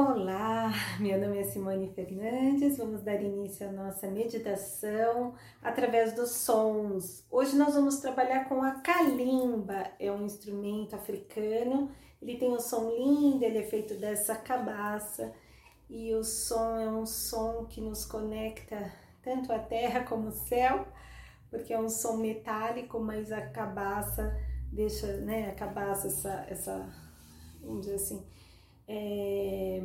Olá, meu nome é Simone Fernandes. Vamos dar início à nossa meditação através dos sons. Hoje nós vamos trabalhar com a kalimba, é um instrumento africano. Ele tem um som lindo, ele é feito dessa cabaça e o som é um som que nos conecta tanto à terra como ao céu, porque é um som metálico, mas a cabaça deixa, né, a cabaça essa essa vamos dizer assim, é,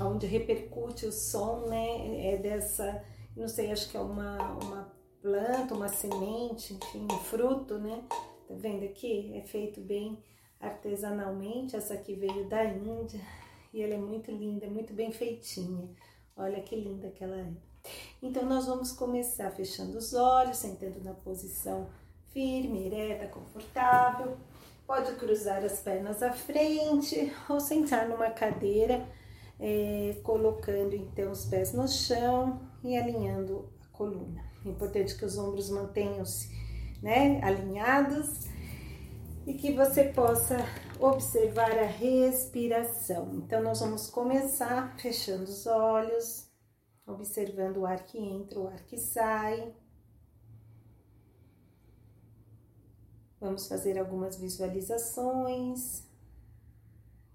onde repercute o som, né? É dessa, não sei, acho que é uma, uma planta, uma semente, enfim, um fruto, né? Tá vendo aqui? É feito bem artesanalmente. Essa aqui veio da Índia e ela é muito linda, muito bem feitinha. Olha que linda que ela é. Então, nós vamos começar fechando os olhos, sentando na posição firme, ereta, confortável. Pode cruzar as pernas à frente ou sentar numa cadeira, é, colocando então os pés no chão e alinhando a coluna. É importante que os ombros mantenham-se né, alinhados e que você possa observar a respiração. Então, nós vamos começar fechando os olhos, observando o ar que entra, o ar que sai. Vamos fazer algumas visualizações,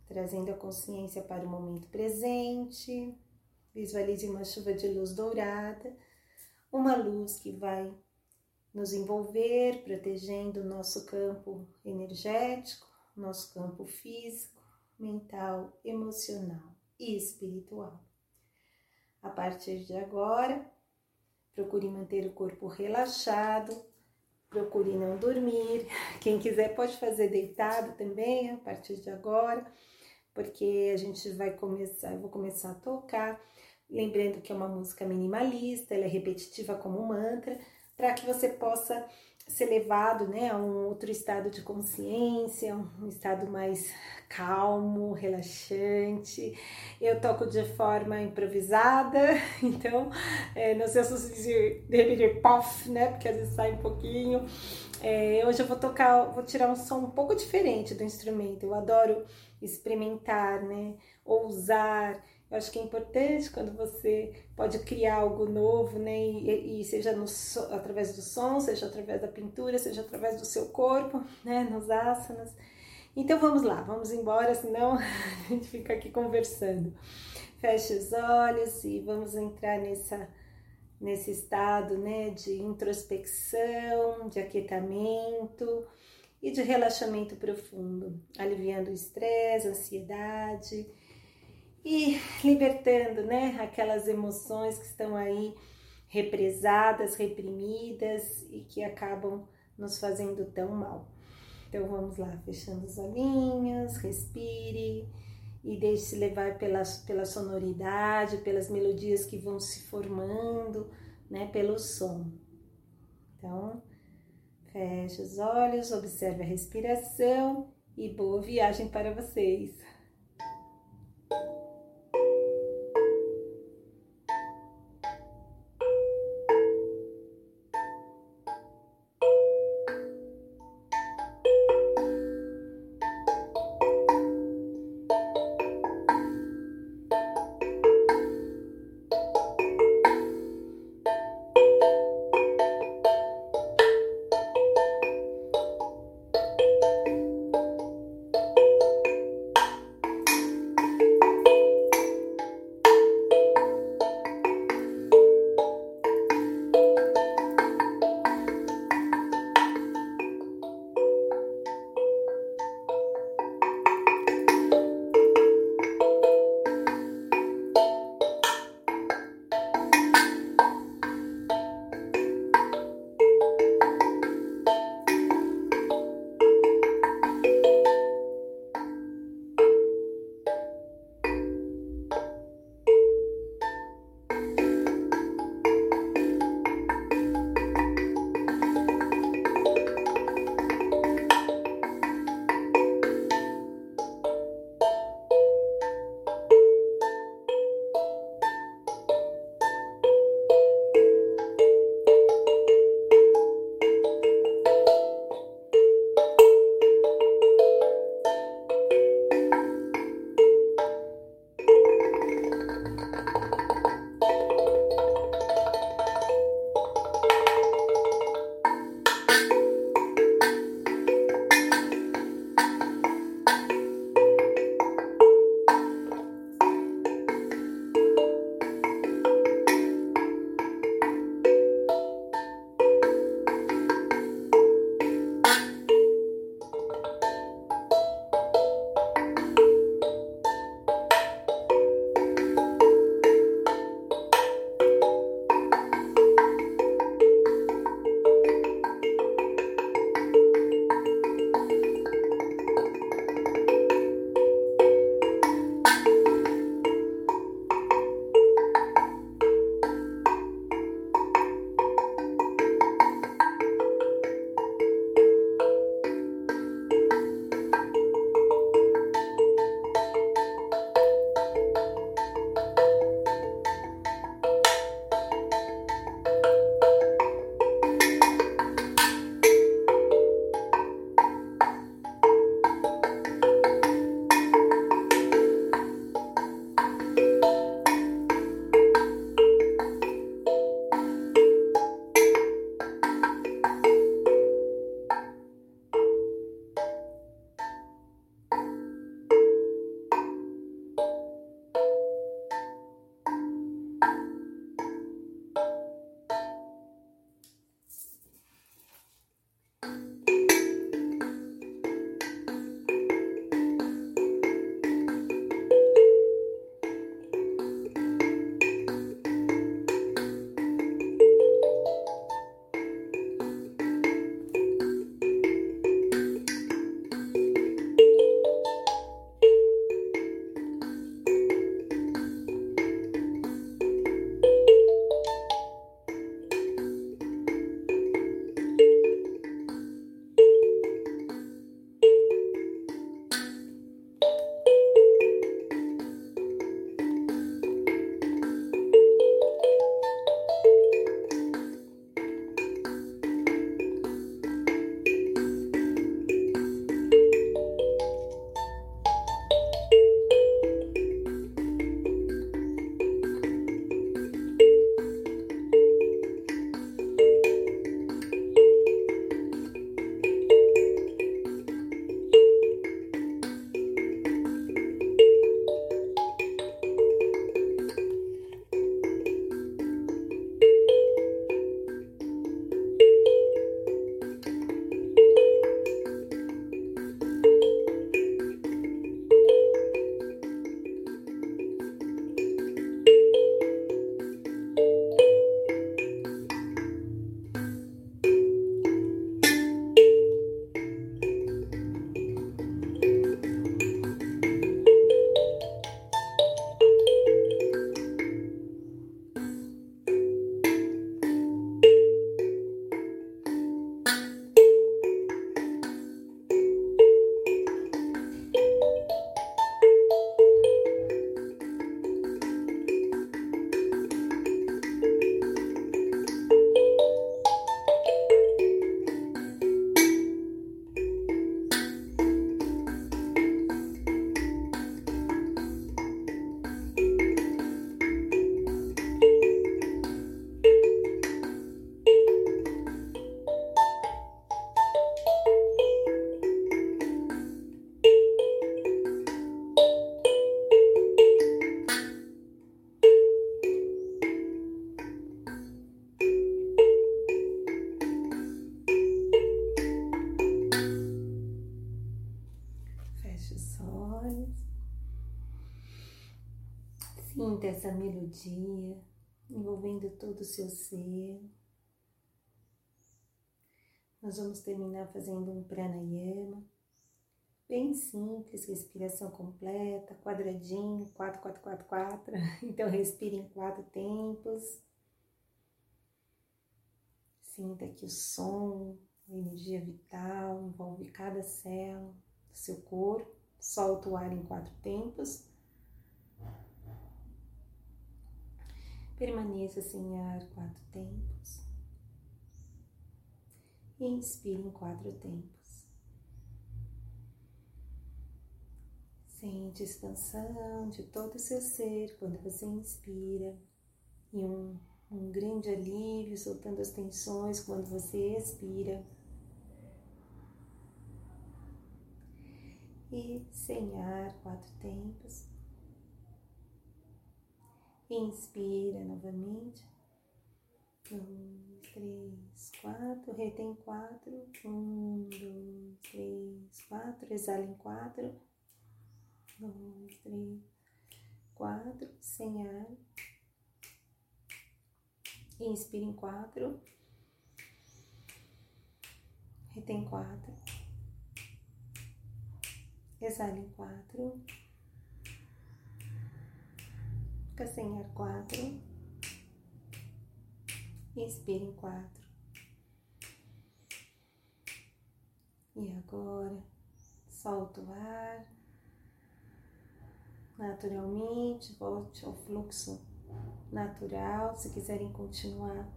trazendo a consciência para o momento presente. Visualize uma chuva de luz dourada, uma luz que vai nos envolver, protegendo o nosso campo energético, nosso campo físico, mental, emocional e espiritual. A partir de agora, procure manter o corpo relaxado, procure não dormir. Quem quiser pode fazer deitado também a partir de agora, porque a gente vai começar, eu vou começar a tocar. Lembrando que é uma música minimalista, ela é repetitiva como um mantra, para que você possa ser levado né, a um outro estado de consciência, um estado mais calmo, relaxante. Eu toco de forma improvisada, então é, não sei se de, de repente pof, né? Porque às vezes sai um pouquinho. É, hoje eu vou tocar, vou tirar um som um pouco diferente do instrumento. Eu adoro experimentar, né? Ousar. Eu acho que é importante quando você pode criar algo novo, né? E, e seja no, através do som, seja através da pintura, seja através do seu corpo, né? Nos asanas. Então vamos lá, vamos embora, senão a gente fica aqui conversando. Feche os olhos e vamos entrar nessa, nesse estado, né? De introspecção, de aquietamento e de relaxamento profundo, aliviando o estresse, ansiedade e libertando, né, aquelas emoções que estão aí represadas, reprimidas e que acabam nos fazendo tão mal. Então vamos lá, fechando os olhinhos, respire e deixe-se levar pela, pela sonoridade, pelas melodias que vão se formando, né, pelo som. Então, feche os olhos, observe a respiração e boa viagem para vocês. Sinta essa melodia envolvendo todo o seu ser. Nós vamos terminar fazendo um pranayama, bem simples, respiração completa, quadradinho, 4, 4, 4, 4. Então respire em quatro tempos. Sinta que o som, a energia vital envolve cada célula do seu corpo. Solta o ar em quatro tempos. Permaneça sem ar quatro tempos. Inspire em quatro tempos. Sente expansão de todo o seu ser quando você inspira e um, um grande alívio soltando as tensões quando você expira. E sem ar, quatro tempos. Inspira novamente. Um, três, quatro. Retém quatro. Um, dois, três, quatro. Exala em quatro. Dois, três, quatro. Sem ar. Inspira em quatro. Retém quatro. Exala em quatro. Fica sem ar quatro. Inspira em quatro. E agora, solta o ar. Naturalmente, volte ao fluxo natural. Se quiserem continuar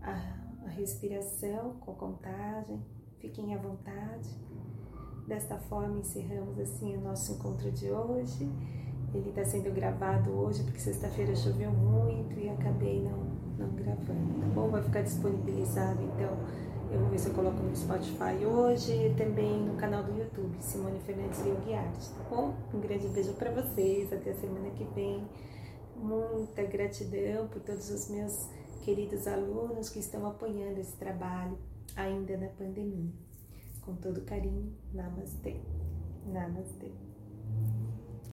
a, a respiração com contagem, fiquem à vontade. Desta forma, encerramos assim o nosso encontro de hoje. Ele está sendo gravado hoje porque sexta-feira choveu muito e acabei não, não gravando, tá bom? Vai ficar disponibilizado então. Eu vou ver se eu coloco no Spotify hoje e também no canal do YouTube, Simone Fernandes Yogi Art, tá bom? Um grande beijo para vocês, até a semana que vem. Muita gratidão por todos os meus queridos alunos que estão apoiando esse trabalho ainda na pandemia. Com todo carinho, Namastê. Namastê.